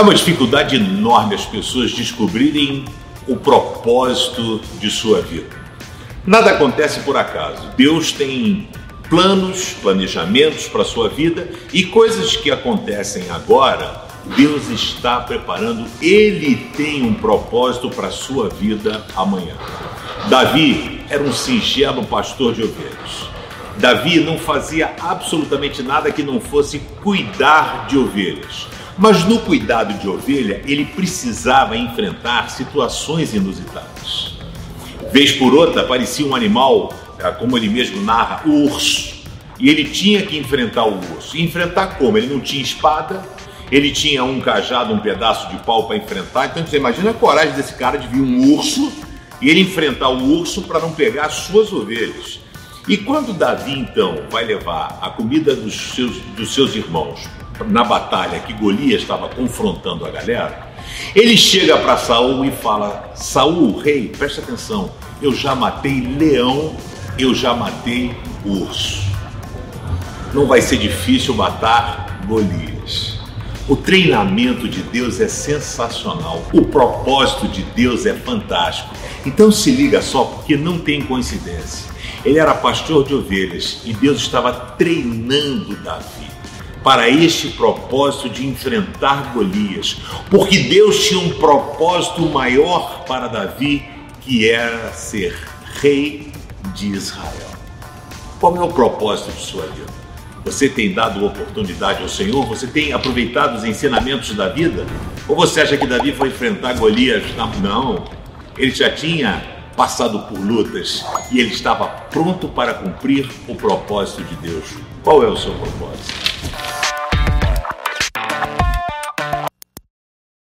É uma dificuldade enorme as pessoas descobrirem o propósito de sua vida. Nada acontece por acaso. Deus tem planos, planejamentos para sua vida e coisas que acontecem agora, Deus está preparando, Ele tem um propósito para a sua vida amanhã. Davi era um singelo pastor de ovelhas. Davi não fazia absolutamente nada que não fosse cuidar de ovelhas. Mas no cuidado de ovelha, ele precisava enfrentar situações inusitadas. Vez por outra, aparecia um animal, como ele mesmo narra, o urso. E ele tinha que enfrentar o urso. E enfrentar como? Ele não tinha espada, ele tinha um cajado, um pedaço de pau para enfrentar. Então você imagina a coragem desse cara de vir um urso e ele enfrentar o urso para não pegar as suas ovelhas. E quando Davi então vai levar a comida dos seus, dos seus irmãos na batalha que Golias estava confrontando a galera, ele chega para Saul e fala: Saul, rei, presta atenção, eu já matei leão, eu já matei urso. Não vai ser difícil matar Golias. O treinamento de Deus é sensacional. O propósito de Deus é fantástico. Então se liga só, porque não tem coincidência. Ele era pastor de ovelhas e Deus estava treinando Davi para este propósito de enfrentar Golias, porque Deus tinha um propósito maior para Davi, que era ser rei de Israel. Qual é o propósito de sua vida? Você tem dado oportunidade ao Senhor? Você tem aproveitado os ensinamentos da vida? Ou você acha que Davi foi enfrentar Golias? Não, ele já tinha passado por lutas e ele estava pronto para cumprir o propósito de Deus. Qual é o seu propósito?